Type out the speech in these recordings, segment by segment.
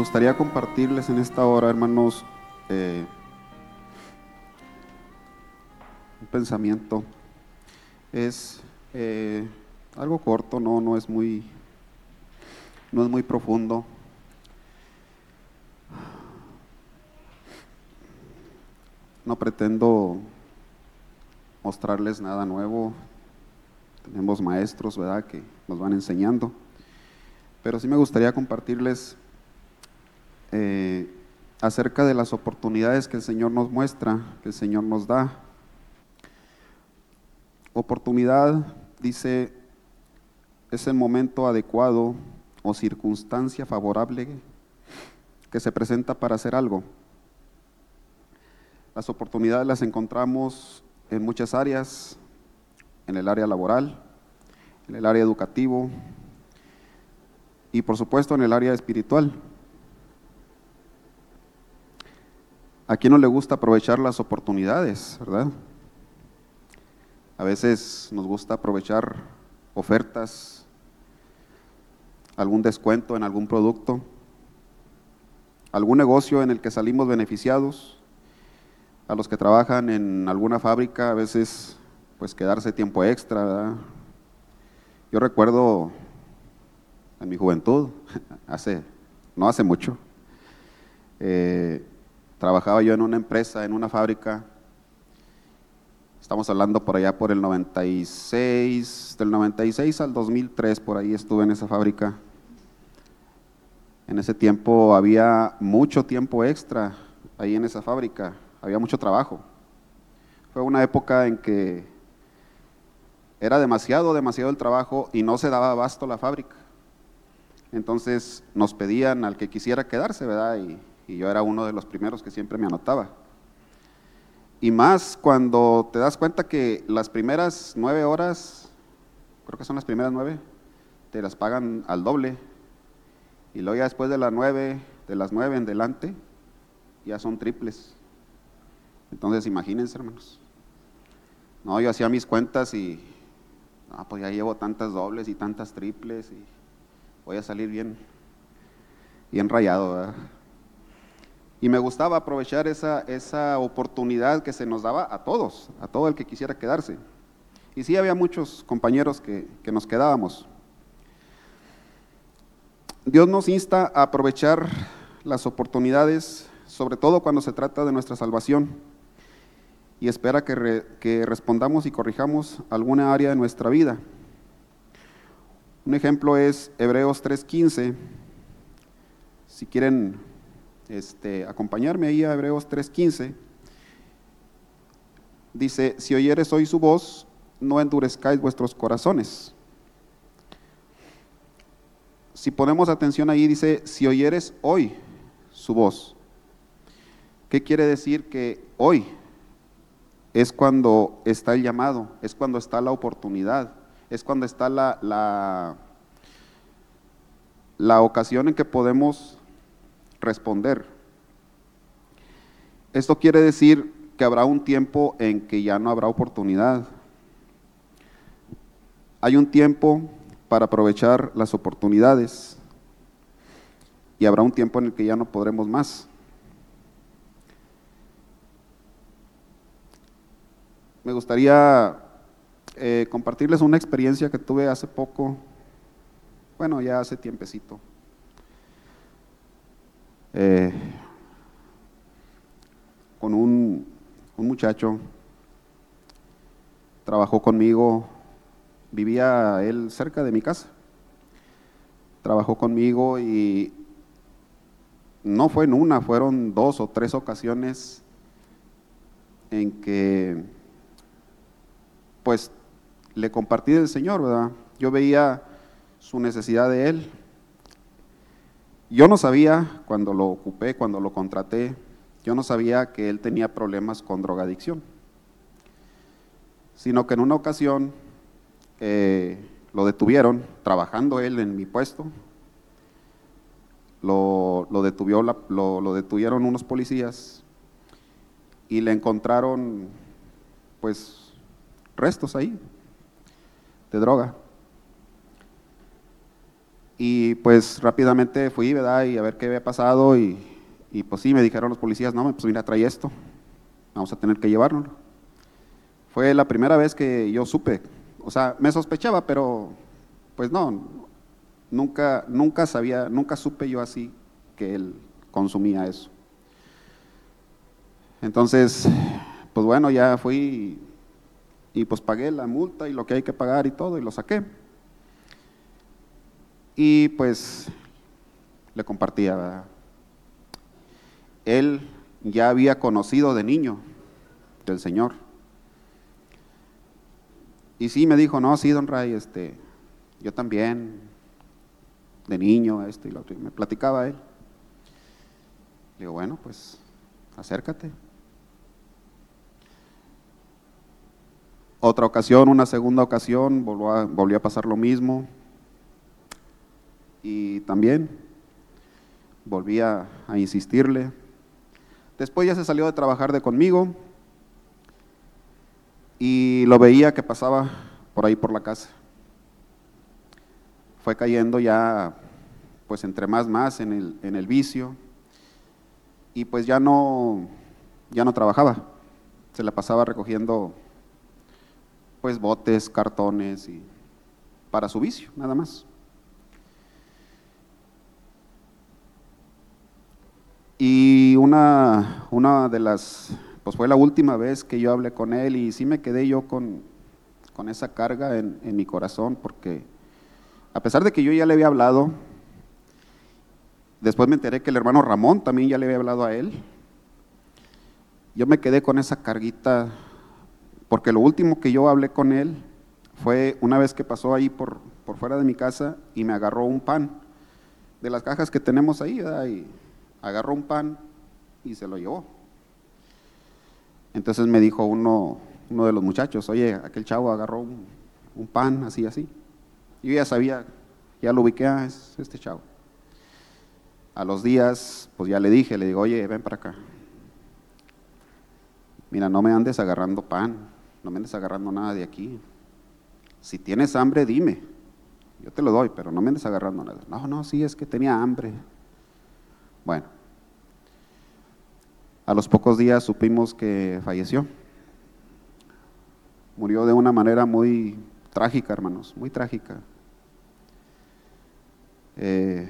Me gustaría compartirles en esta hora, hermanos, eh, un pensamiento. Es eh, algo corto, no, no es muy, no es muy profundo. No pretendo mostrarles nada nuevo. Tenemos maestros, ¿verdad?, que nos van enseñando. Pero sí me gustaría compartirles eh, acerca de las oportunidades que el Señor nos muestra, que el Señor nos da. Oportunidad, dice, es el momento adecuado o circunstancia favorable que se presenta para hacer algo. Las oportunidades las encontramos en muchas áreas, en el área laboral, en el área educativo y por supuesto en el área espiritual. ¿A quién no le gusta aprovechar las oportunidades, verdad? A veces nos gusta aprovechar ofertas, algún descuento en algún producto, algún negocio en el que salimos beneficiados, a los que trabajan en alguna fábrica, a veces pues quedarse tiempo extra, ¿verdad? Yo recuerdo en mi juventud, hace, no hace mucho, eh, Trabajaba yo en una empresa, en una fábrica. Estamos hablando por allá por el 96, del 96 al 2003, por ahí estuve en esa fábrica. En ese tiempo había mucho tiempo extra ahí en esa fábrica, había mucho trabajo. Fue una época en que era demasiado, demasiado el trabajo y no se daba abasto la fábrica. Entonces nos pedían al que quisiera quedarse, ¿verdad? Y y yo era uno de los primeros que siempre me anotaba. Y más cuando te das cuenta que las primeras nueve horas, creo que son las primeras nueve, te las pagan al doble. Y luego ya después de las nueve, de las nueve en delante, ya son triples. Entonces imagínense, hermanos. No, yo hacía mis cuentas y, no, pues ya llevo tantas dobles y tantas triples y voy a salir bien, bien rayado, ¿verdad? Y me gustaba aprovechar esa, esa oportunidad que se nos daba a todos, a todo el que quisiera quedarse. Y sí había muchos compañeros que, que nos quedábamos. Dios nos insta a aprovechar las oportunidades, sobre todo cuando se trata de nuestra salvación, y espera que, que, respondamos y corrijamos alguna área de nuestra vida. Un ejemplo es Hebreos 3.15. Si quieren este, acompañarme ahí a Hebreos 3.15. Dice, si oyeres hoy su voz, no endurezcáis vuestros corazones. Si ponemos atención ahí, dice, si oyeres hoy su voz. ¿Qué quiere decir que hoy es cuando está el llamado, es cuando está la oportunidad, es cuando está la, la, la ocasión en que podemos responder. Esto quiere decir que habrá un tiempo en que ya no habrá oportunidad. Hay un tiempo para aprovechar las oportunidades y habrá un tiempo en el que ya no podremos más. Me gustaría eh, compartirles una experiencia que tuve hace poco, bueno, ya hace tiempecito. Eh, con un, un muchacho, trabajó conmigo, vivía él cerca de mi casa, trabajó conmigo y no fue en una, fueron dos o tres ocasiones en que pues le compartí del Señor, ¿verdad? Yo veía su necesidad de Él, yo no sabía cuando lo ocupé, cuando lo contraté, yo no sabía que él tenía problemas con drogadicción, sino que en una ocasión eh, lo detuvieron trabajando él en mi puesto, lo, lo, lo, detuvieron unos policías y le encontraron pues restos ahí de droga. Y pues rápidamente fui, ¿verdad? Y a ver qué había pasado y, y pues sí, me dijeron los policías, no, pues mira, trae esto, vamos a tener que llevárnoslo. Fue la primera vez que yo supe, o sea, me sospechaba, pero pues no, nunca, nunca sabía, nunca supe yo así que él consumía eso. Entonces, pues bueno, ya fui y, pues pagué la multa y lo que hay que pagar y todo y lo saqué. Y pues le compartía, él ya había conocido de niño del Señor. Y sí me dijo, no, sí, don Ray, este, yo también, de niño, esto y lo otro. Y me platicaba él. Le digo, bueno, pues acércate. Otra ocasión, una segunda ocasión, a, volvió a pasar lo mismo. Y también volví a, a insistirle. Después ya se salió de trabajar de conmigo y lo veía que pasaba por ahí por la casa. Fue cayendo ya, pues entre más, más en el, en el vicio y pues ya no, ya no trabajaba. Se la pasaba recogiendo pues botes, cartones y para su vicio, nada más. Y una, una de las pues fue la última vez que yo hablé con él y sí me quedé yo con, esa carga en, mi corazón, porque a pesar de que yo ya le había hablado, después me enteré que el hermano Ramón también ya le había hablado a él, yo me quedé con esa carguita, porque lo último que yo hablé con él fue una vez que pasó ahí por, por fuera de mi casa y me agarró un pan de las cajas que tenemos ahí, agarró un pan y se lo llevó. Entonces me dijo uno, uno de los muchachos, oye, aquel chavo agarró un, pan así, así. Yo ya sabía, ya lo ubiqué, ah, es este chavo. A los días, pues ya le dije, le digo, oye, ven para acá. Mira, no me andes agarrando pan, no me andes agarrando nada de aquí. Si tienes hambre, dime. Yo te lo doy, pero no me andes agarrando nada. No, no, sí, es que tenía hambre. Bueno, a los pocos días supimos que falleció. Murió de una manera muy trágica, hermanos, muy trágica. Eh,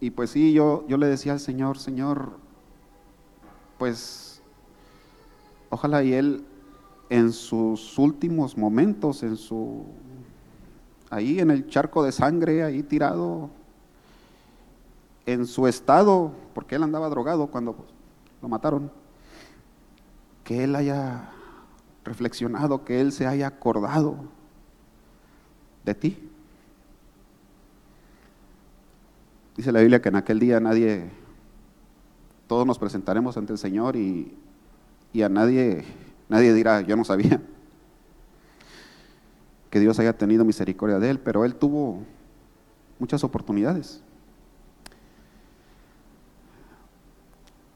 y pues sí, yo, yo le decía al Señor, Señor, pues ojalá y Él en sus últimos momentos, en su, ahí en el charco de sangre, ahí tirado, en su estado, porque él andaba drogado cuando lo mataron, que él haya reflexionado, que él se haya acordado de ti. Dice la Biblia que en aquel día nadie, todos nos presentaremos ante el Señor y, y a nadie, nadie dirá, yo no sabía que Dios haya tenido misericordia de él, pero él tuvo muchas oportunidades.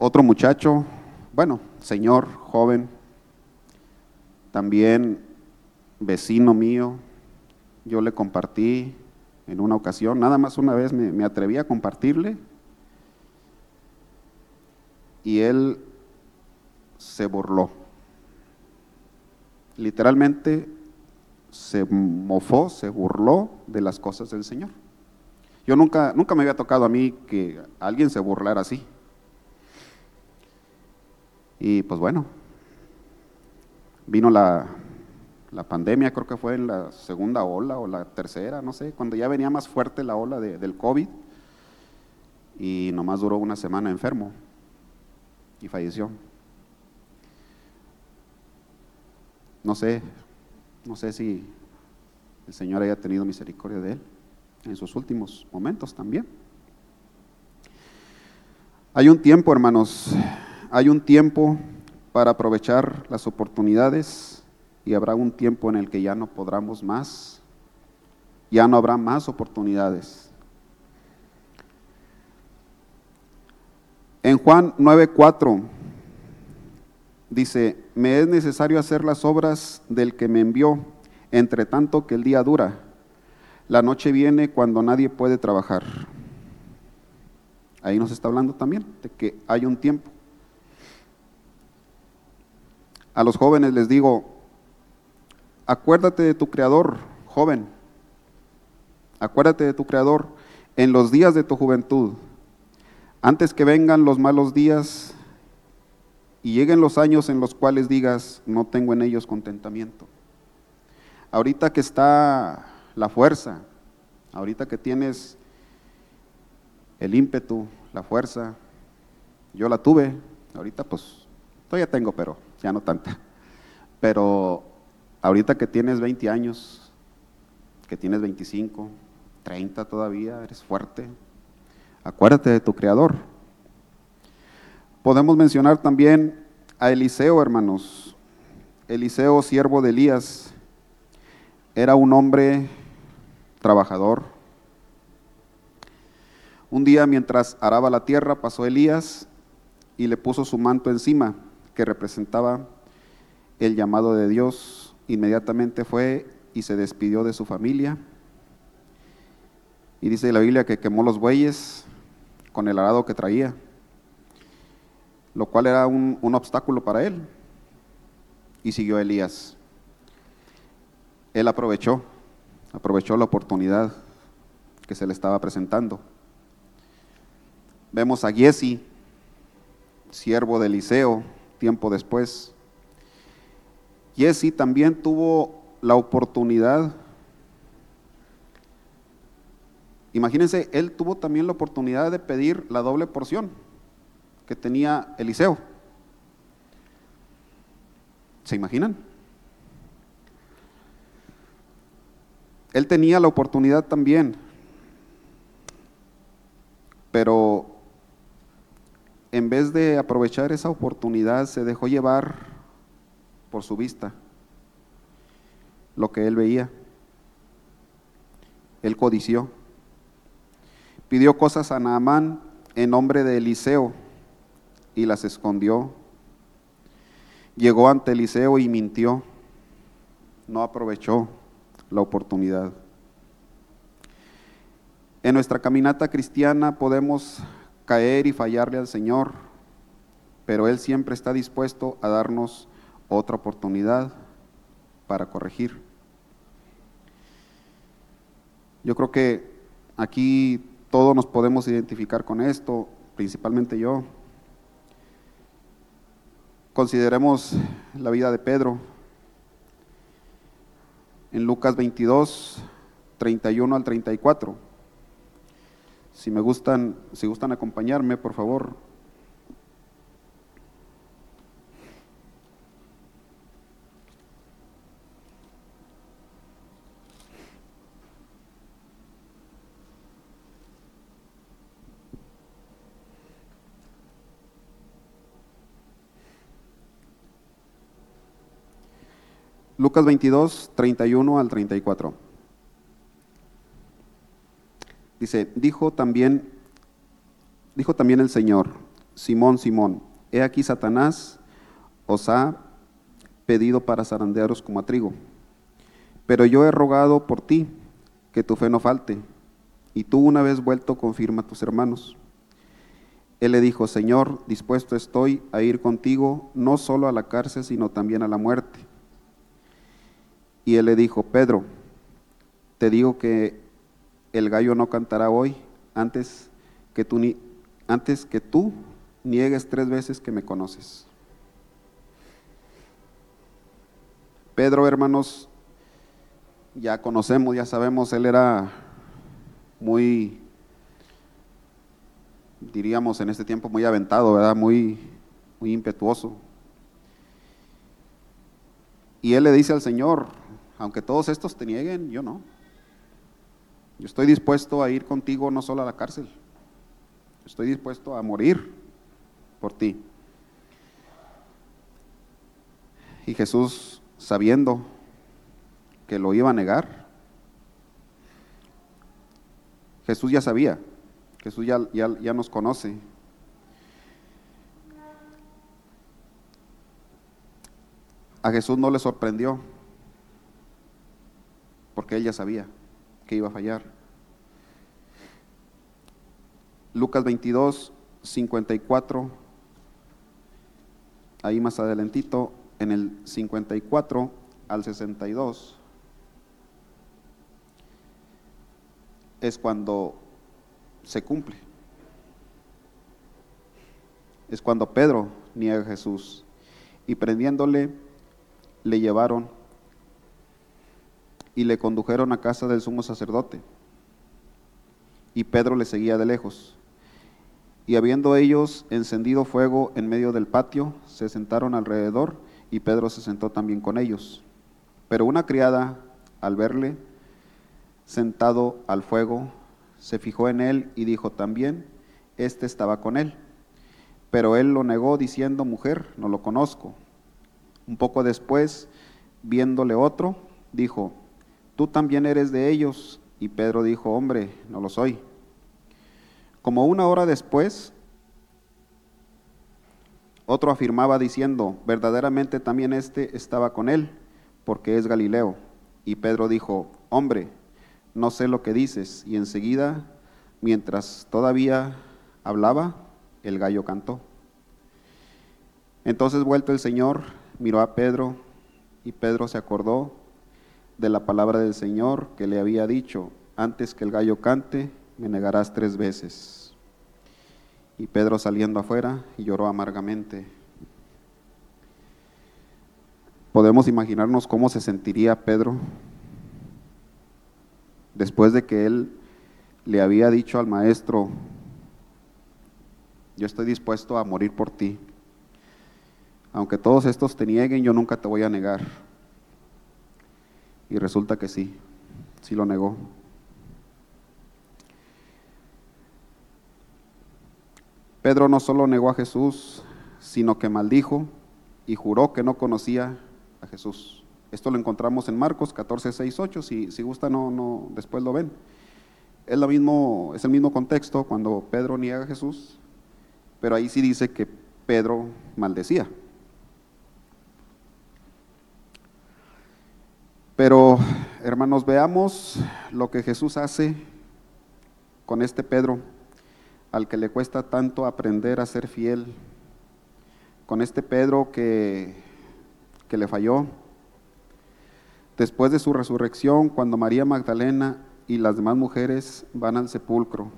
Otro muchacho, bueno, señor, joven, también vecino mío, yo le compartí en una ocasión, nada más una vez me, atreví a compartirle y él se burló. Literalmente se mofó, se burló de las cosas del Señor. Yo nunca, nunca me había tocado a mí que alguien se burlara así. Y pues bueno, vino la, pandemia, creo que fue en la segunda ola o la tercera, no sé, cuando ya venía más fuerte la ola del COVID y nomás duró una semana enfermo y falleció. No sé, no sé si el Señor haya tenido misericordia de él en sus últimos momentos también. Hay un tiempo, hermanos, hay un tiempo para aprovechar las oportunidades y habrá un tiempo en el que ya no podremos más, ya no habrá más oportunidades. En Juan 9:4 dice, me es necesario hacer las obras del que me envió, entre tanto que el día dura. La noche viene cuando nadie puede trabajar. Ahí nos está hablando también de que hay un tiempo. A los jóvenes les digo, acuérdate de tu Creador, joven. Acuérdate de tu Creador en los días de tu juventud, antes que vengan los malos días y lleguen los años en los cuales digas, no tengo en ellos contentamiento. Ahorita que está la fuerza, ahorita que tienes el ímpetu, la fuerza, yo la tuve, ahorita pues todavía tengo, pero ya no tanta. Pero ahorita que tienes 20 años, que tienes 25, 30 todavía, eres fuerte, acuérdate de tu Creador. Podemos mencionar también a Eliseo, hermanos. Eliseo, siervo de Elías, era un hombre trabajador. Un día mientras araba la tierra pasó Elías y le puso su manto encima, que representaba el llamado de Dios. Inmediatamente fue y se despidió de su familia. Y dice la Biblia que quemó los bueyes con el arado que traía, lo cual era un, un obstáculo para él. Y siguió Elías. Él aprovechó, aprovechó la oportunidad que se le estaba presentando. Vemos a Giesi, siervo de Eliseo, tiempo después. Giesi también tuvo la oportunidad. Imagínense, él tuvo también la oportunidad de pedir la doble porción que tenía Eliseo. ¿Se imaginan? Él tenía la oportunidad también, pero en vez de aprovechar esa oportunidad se dejó llevar por su vista lo que él veía. Él codició. Pidió cosas a Naamán en nombre de Eliseo y las escondió. Llegó ante Eliseo y mintió. No aprovechó la oportunidad. En nuestra caminata cristiana podemos caer y fallarle al Señor, pero Él siempre está dispuesto a darnos otra oportunidad para corregir. Yo creo que aquí todos nos podemos identificar con esto, principalmente yo. Consideremos la vida de Pedro en Lucas 22, 31 al 34. Si me gustan, si gustan acompañarme, por favor. Lucas 22, 31 al 34. Dice, dijo también, dijo también el Señor, Simón, Simón, he aquí Satanás os ha pedido para zarandearos como a trigo, pero yo he rogado por ti que tu fe no falte, y tú una vez vuelto confirma a tus hermanos. Él le dijo, Señor, dispuesto estoy a ir contigo no solo a la cárcel, sino también a la muerte. Y él le dijo, Pedro, te digo que el gallo no cantará hoy antes que tú, antes que tú niegues tres veces que me conoces. Pedro, hermanos, ya conocemos, ya sabemos, él era muy, diríamos en este tiempo, muy aventado, ¿verdad? Muy, muy impetuoso. Y él le dice al Señor, aunque todos estos te nieguen, yo no. Yo estoy dispuesto a ir contigo no solo a la cárcel, estoy dispuesto a morir por ti. Y Jesús, sabiendo que lo iba a negar, Jesús ya sabía, Jesús ya, ya, ya nos conoce. A Jesús no le sorprendió porque ella sabía iba a fallar. Lucas 22, 54, ahí más adelantito, en el 54 al 62, es cuando se cumple. Es cuando Pedro niega a Jesús y prendiéndole le llevaron y le condujeron a casa del sumo sacerdote. Y Pedro le seguía de lejos. Y habiendo ellos encendido fuego en medio del patio, se sentaron alrededor y Pedro se sentó también con ellos. Pero una criada, al verle sentado al fuego, se fijó en él y dijo también, este estaba con él. Pero él lo negó diciendo, mujer, no lo conozco. Un poco después, viéndole otro, dijo, tú también eres de ellos. Y Pedro dijo, hombre, no lo soy. Como una hora después, otro afirmaba diciendo, verdaderamente también este estaba con él, porque es Galileo. Y Pedro dijo, hombre, no sé lo que dices. Y enseguida, mientras todavía hablaba, el gallo cantó. Entonces vuelto el Señor, miró a Pedro, y Pedro se acordó de la palabra del Señor que le había dicho, antes que el gallo cante, me negarás tres veces. Y Pedro saliendo afuera lloró amargamente. Podemos imaginarnos cómo se sentiría Pedro después de que él le había dicho al maestro, yo estoy dispuesto a morir por ti. Aunque todos estos te nieguen, yo nunca te voy a negar. Y resulta que sí, sí lo negó. Pedro no solo negó a Jesús, sino que maldijo y juró que no conocía a Jesús. Esto lo encontramos en Marcos 14, 6, 8. Si, si gusta, no, no, después lo ven. Es, lo mismo, es el mismo contexto cuando Pedro niega a Jesús, pero ahí sí dice que Pedro maldecía. Pero, hermanos, veamos lo que Jesús hace con este Pedro, al que le cuesta tanto aprender a ser fiel, con este Pedro que, que le falló. Después de su resurrección, cuando María Magdalena y las demás mujeres van al sepulcro.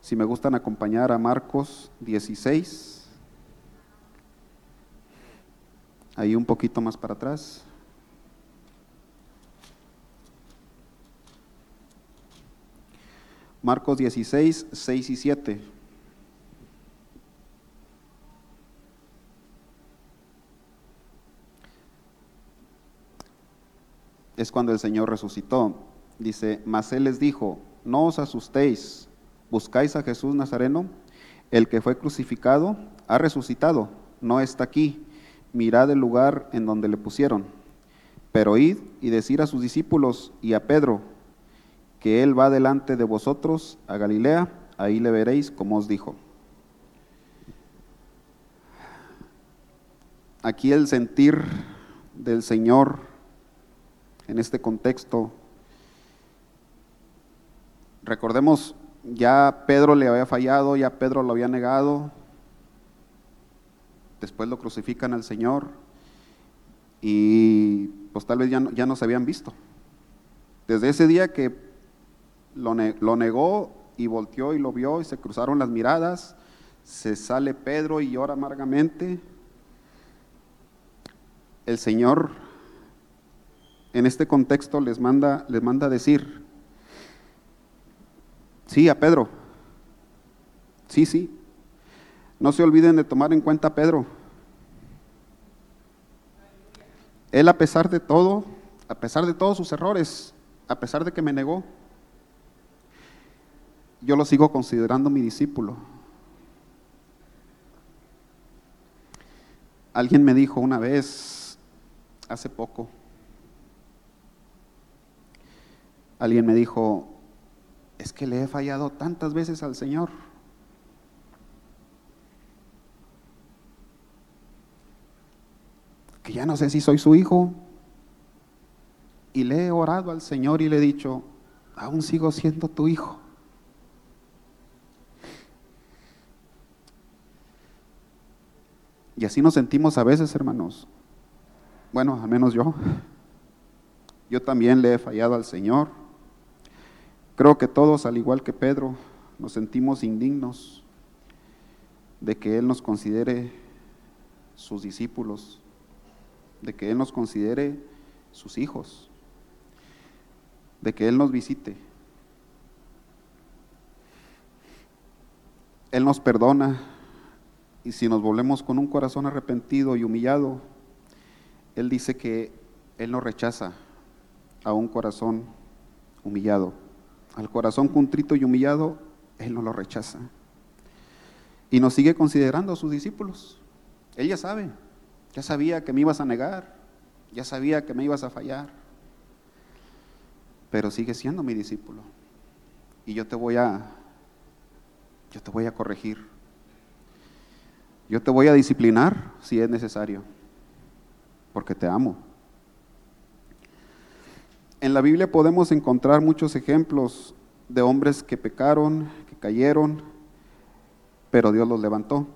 Si me gustan acompañar a Marcos 16, ahí un poquito más para atrás. Marcos 16, 6 y 7. Es cuando el Señor resucitó. Dice, mas Él les dijo, no os asustéis, buscáis a Jesús Nazareno, el que fue crucificado, ha resucitado, no está aquí, mirad el lugar en donde le pusieron. Pero id y decir a sus discípulos y a Pedro, que Él va delante de vosotros a Galilea, ahí le veréis como os dijo. Aquí el sentir del Señor en este contexto, recordemos, ya Pedro le había fallado, ya Pedro lo había negado, después lo crucifican al Señor y pues tal vez ya no, ya no se habían visto. Desde ese día que lo, negó y volteó y lo vio y se cruzaron las miradas. Se sale Pedro y llora amargamente. El Señor en este contexto les manda, les manda decir, sí, a Pedro, sí, sí, no se olviden de tomar en cuenta a Pedro. Él a pesar de todo, a pesar de todos sus errores, a pesar de que me negó, yo lo sigo considerando mi discípulo. Alguien me dijo una vez, hace poco, alguien me dijo, es que le he fallado tantas veces al Señor. que ya no sé si soy su hijo. Y le he orado al Señor y le he dicho, aún sigo siendo tu hijo. Y así nos sentimos a veces, hermanos. Bueno, al menos yo. Yo también le he fallado al Señor. Creo que todos, al igual que Pedro, nos sentimos indignos de que Él nos considere sus discípulos, de que Él nos considere sus hijos, de que Él nos visite. Él nos perdona y si nos volvemos con un corazón arrepentido y humillado, Él dice que Él nos rechaza a un corazón humillado. Al corazón contrito y humillado, Él no lo rechaza. Y nos sigue considerando a sus discípulos. Él ya sabe, ya sabía que me ibas a negar, ya sabía que me ibas a fallar, pero sigue siendo mi discípulo. Y yo te voy a, yo te voy a corregir. Yo te voy a disciplinar si es necesario, porque te amo. En la Biblia podemos encontrar muchos ejemplos de hombres que pecaron, que cayeron, pero Dios los levantó.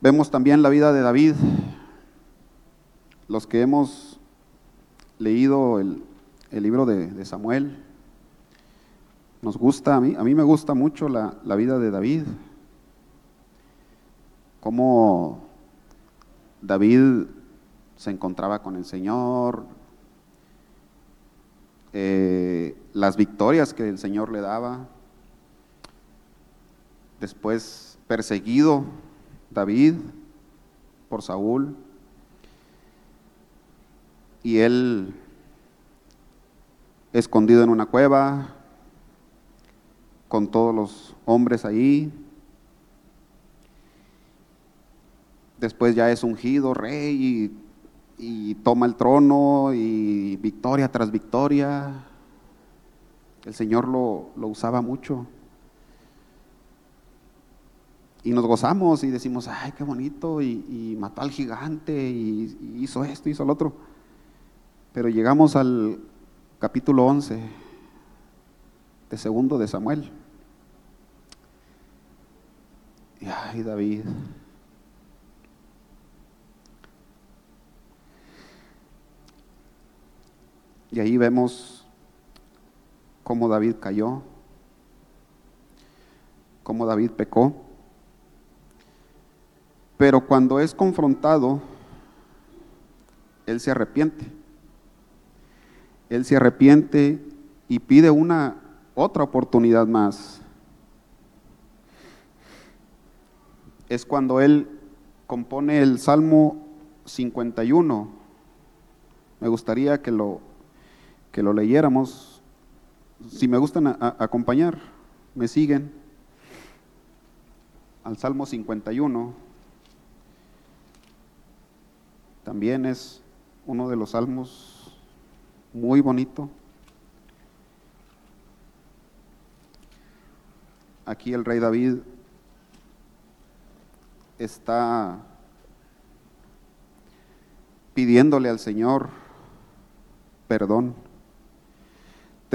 Vemos también la vida de David. Los que hemos leído el, libro de, Samuel, nos gusta, a mí, a mí me gusta mucho la, la vida de David cómo David se encontraba con el Señor, eh, las victorias que el Señor le daba. Después perseguido David por Saúl y él escondido en una cueva con todos los hombres ahí, después ya es ungido rey y, toma el trono y victoria tras victoria. El Señor lo, usaba mucho. Y nos gozamos y decimos, ay, qué bonito, y, mató al gigante, y, y, hizo esto, hizo lo otro. Pero llegamos al capítulo 11 de segundo de Samuel. Y ay, David, Y ahí vemos cómo David cayó, cómo David pecó. Pero cuando es confrontado, él se arrepiente. Él se arrepiente y pide una otra oportunidad más. Es cuando él compone el Salmo 51. Me gustaría que lo que lo leyéramos. Si me gustan acompañar, me siguen al Salmo 51. También es uno de los salmos muy bonito. Aquí el rey David está pidiéndole al Señor perdón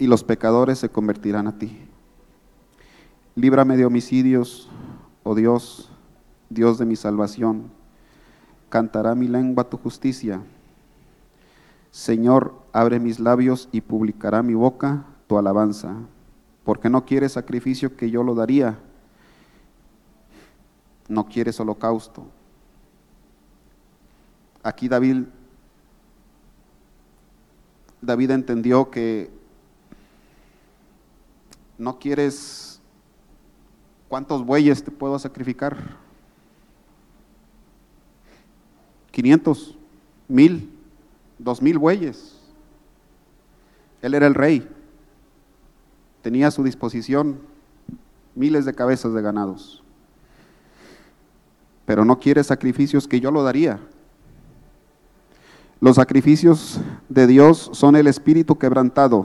y los pecadores se convertirán a ti. Líbrame de homicidios, oh Dios, Dios de mi salvación. Cantará mi lengua tu justicia. Señor, abre mis labios y publicará mi boca tu alabanza, porque no quieres sacrificio que yo lo daría, no quieres holocausto. Aquí David, David entendió que no quieres cuántos bueyes te puedo sacrificar. 500, mil, dos mil bueyes. Él era el rey. Tenía a su disposición miles de cabezas de ganados. Pero no quiere sacrificios que yo lo daría. Los sacrificios de Dios son el espíritu quebrantado.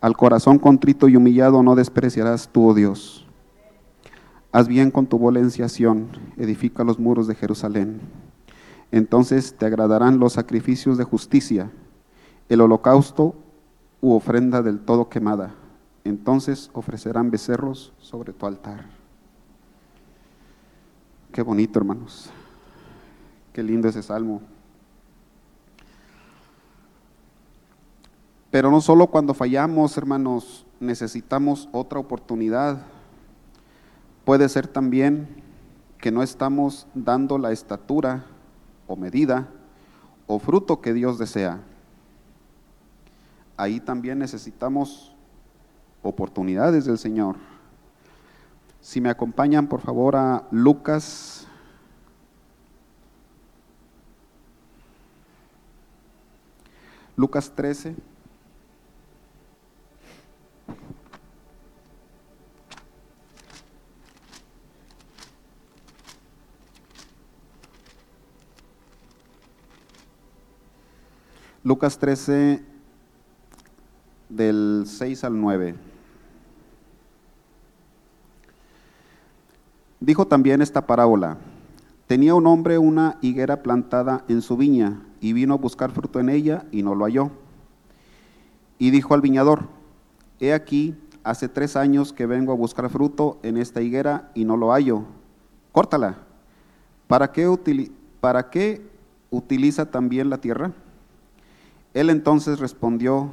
Al corazón contrito y humillado no despreciarás tú, oh Dios. Haz bien con tu valenciación, edifica los muros de Jerusalén. Entonces te agradarán los sacrificios de justicia, el holocausto u ofrenda del todo quemada. Entonces ofrecerán becerros sobre tu altar. Qué bonito, hermanos. Qué lindo ese salmo. Pero no solo cuando fallamos, hermanos, necesitamos otra oportunidad. Puede ser también que no estamos dando la estatura o medida o fruto que Dios desea. Ahí también necesitamos oportunidades del Señor. Si me acompañan, por favor, a Lucas. Lucas 13. Lucas 13, del 6 al 9. Dijo también esta parábola. Tenía un hombre una higuera plantada en su viña y vino a buscar fruto en ella y no lo halló. Y dijo al viñador, he aquí, hace tres años que vengo a buscar fruto en esta higuera y no lo hallo. Córtala. ¿Para qué, para qué utiliza también la tierra? Él entonces respondió,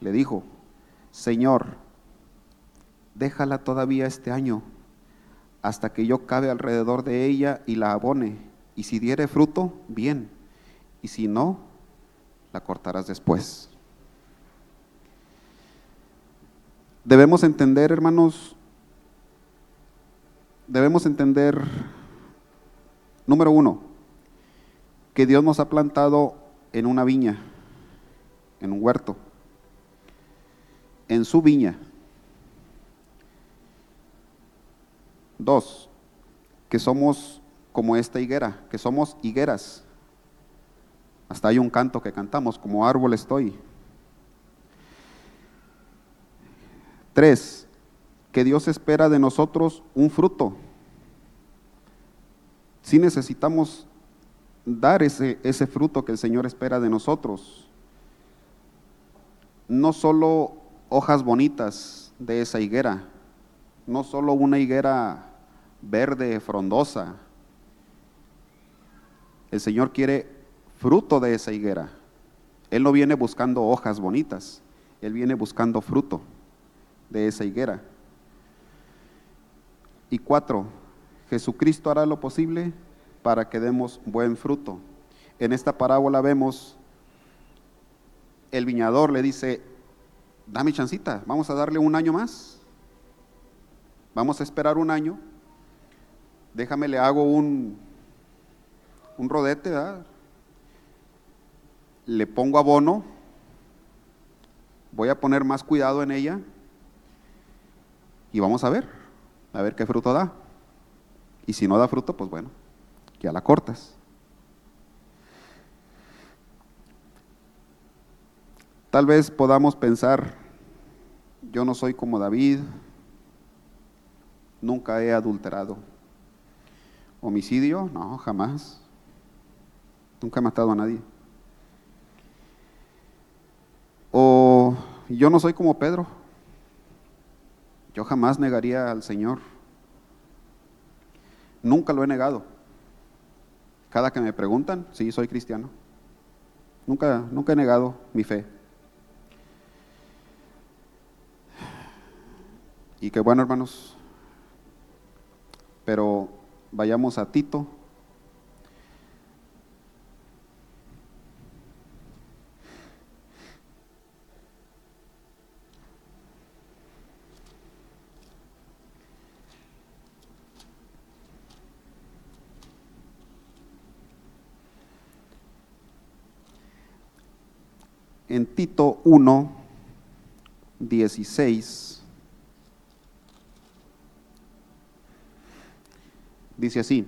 le dijo, Señor, déjala todavía este año, hasta que yo cabe alrededor de ella y la abone, y si diere fruto, bien, y si no, la cortarás después. Debemos entender, hermanos, debemos entender, número uno, que Dios nos ha plantado en una viña en un huerto, en su viña. Dos, que somos como esta higuera, que somos higueras. Hasta hay un canto que cantamos, como árbol estoy. Tres, que Dios espera de nosotros un fruto. Si necesitamos dar ese, ese fruto que el Señor espera de nosotros no solo hojas bonitas de esa higuera, no solo una higuera verde, frondosa. El Señor quiere fruto de esa higuera. Él no viene buscando hojas bonitas, Él viene buscando fruto de esa higuera. Y cuatro, Jesucristo hará lo posible para que demos buen fruto. En esta parábola vemos el viñador le dice, dame chancita, vamos a darle un año más. Vamos a esperar un año. Déjame, le hago un, un rodete, le pongo abono, voy a poner más cuidado en ella y vamos a ver, a ver qué fruto da. Y si no da fruto, pues bueno, ya la cortas. Tal vez podamos pensar, yo no soy como David, Nunca he adulterado. Homicidio, no, jamás. Nunca he matado a nadie. O yo no soy como Pedro. Yo jamás negaría al Señor. Nunca lo he negado. Cada que me preguntan, sí, soy cristiano. Nunca, nunca he negado mi fe. Y qué bueno, hermanos. Pero vayamos a Tito. En Tito 1, 16. Dice así,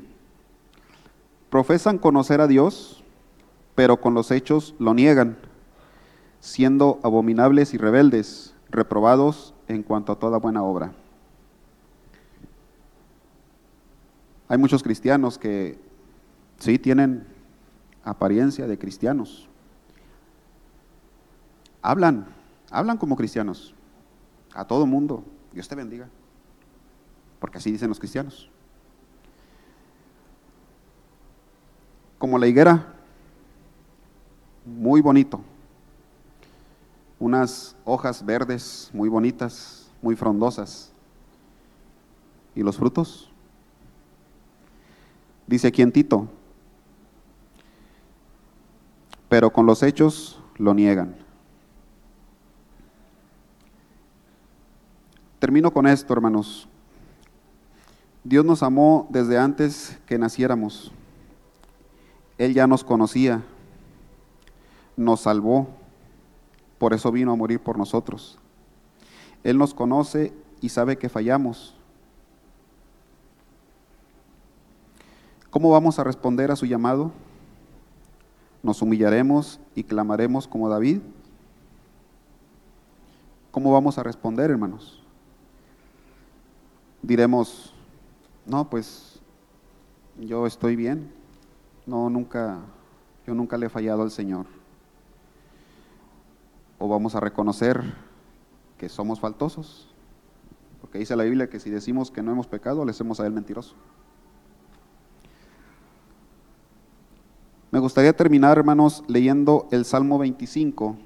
profesan conocer a Dios, pero con los hechos lo niegan, siendo abominables y rebeldes, reprobados en cuanto a toda buena obra. Hay muchos cristianos que sí tienen apariencia de cristianos. Hablan, hablan como cristianos. A todo mundo. Dios te bendiga. Porque así dicen los cristianos. Como la higuera, muy bonito, unas hojas verdes muy bonitas, muy frondosas. ¿Y los frutos? Dice aquí Tito, pero con los hechos lo niegan. Termino con esto, hermanos. Dios nos amó desde antes que naciéramos. Él ya nos conocía, nos salvó, por eso vino a morir por nosotros. Él nos conoce y sabe que fallamos. ¿Cómo vamos a responder a su llamado? ¿Nos humillaremos y clamaremos como David? ¿Cómo vamos a responder, hermanos? Diremos, no, pues yo estoy bien, no, nunca, yo nunca le he fallado al Señor. O vamos a reconocer que somos faltosos, porque dice la Biblia que si decimos que no hemos pecado, le hacemos a Él mentiroso. Me gustaría terminar, hermanos, leyendo el Salmo 25.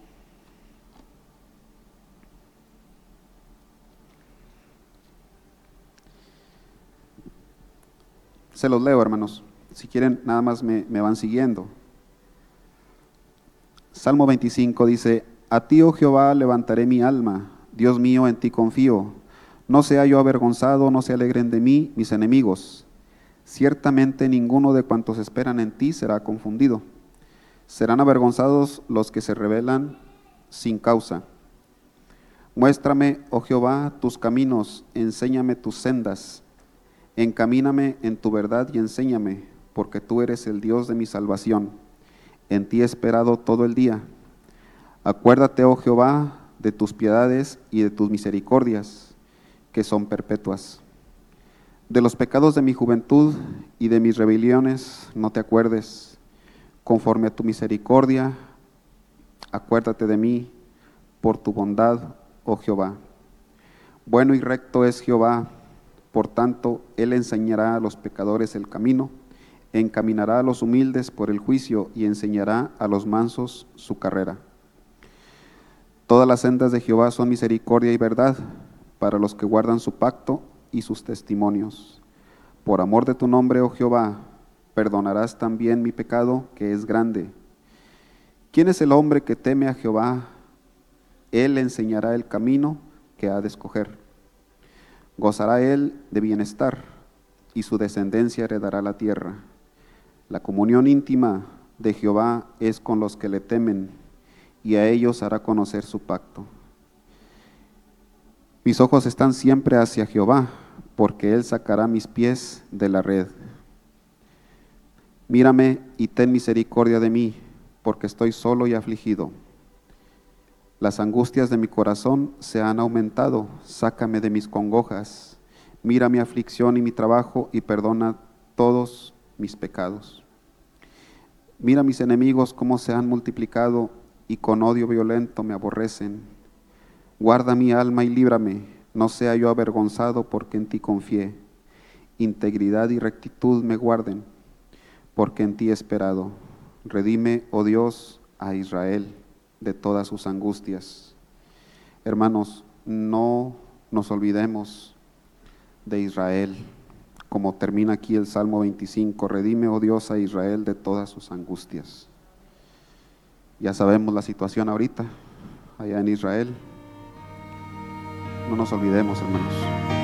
Se los leo, hermanos. Si quieren, nada más me, van siguiendo. Salmo 25 dice, A ti, oh Jehová, levantaré mi alma, Dios mío, en ti confío. No sea yo avergonzado, no se alegren de mí mis enemigos. Ciertamente ninguno de cuantos esperan en ti será confundido. Serán avergonzados los que se rebelan sin causa. Muéstrame, oh Jehová, tus caminos, enséñame tus sendas. Encamíname en tu verdad y enséñame, porque tú eres el Dios de mi salvación. En ti he esperado todo el día. Acuérdate, oh Jehová, de tus piedades y de tus misericordias, que son perpetuas. De los pecados de mi juventud y de mis rebeliones no te acuerdes. Conforme a tu misericordia, acuérdate de mí por tu bondad, oh Jehová. Bueno y recto es Jehová, por tanto, Él enseñará a los pecadores el camino encaminará a los humildes por el juicio y enseñará a los mansos su carrera. Todas las sendas de Jehová son misericordia y verdad para los que guardan su pacto y sus testimonios. Por amor de tu nombre, oh Jehová, perdonarás también mi pecado, que es grande. ¿Quién es el hombre que teme a Jehová? Él enseñará el camino que ha de escoger. Gozará él de bienestar y su descendencia heredará la tierra. La comunión íntima de Jehová es con los que le temen, y a ellos hará conocer su pacto. Mis ojos están siempre hacia Jehová, porque Él sacará mis pies de la red. Mírame y ten misericordia de mí, porque estoy solo y afligido. Las angustias de mi corazón se han aumentado, sácame de mis congojas Mira mi aflicción y mi trabajo y perdona todos mis pecados. Mira mis enemigos cómo se han multiplicado y con odio violento me aborrecen. Guarda mi alma y líbrame, no sea yo avergonzado porque en ti confié. Integridad y rectitud me guarden, porque en ti he esperado. Redime, oh Dios, a Israel de todas sus angustias. Hermanos, no nos olvidemos de Israel, como termina aquí el Salmo 25, redime, oh Dios, a Israel de todas sus angustias. Ya sabemos la situación ahorita, allá en Israel. No nos olvidemos, hermanos.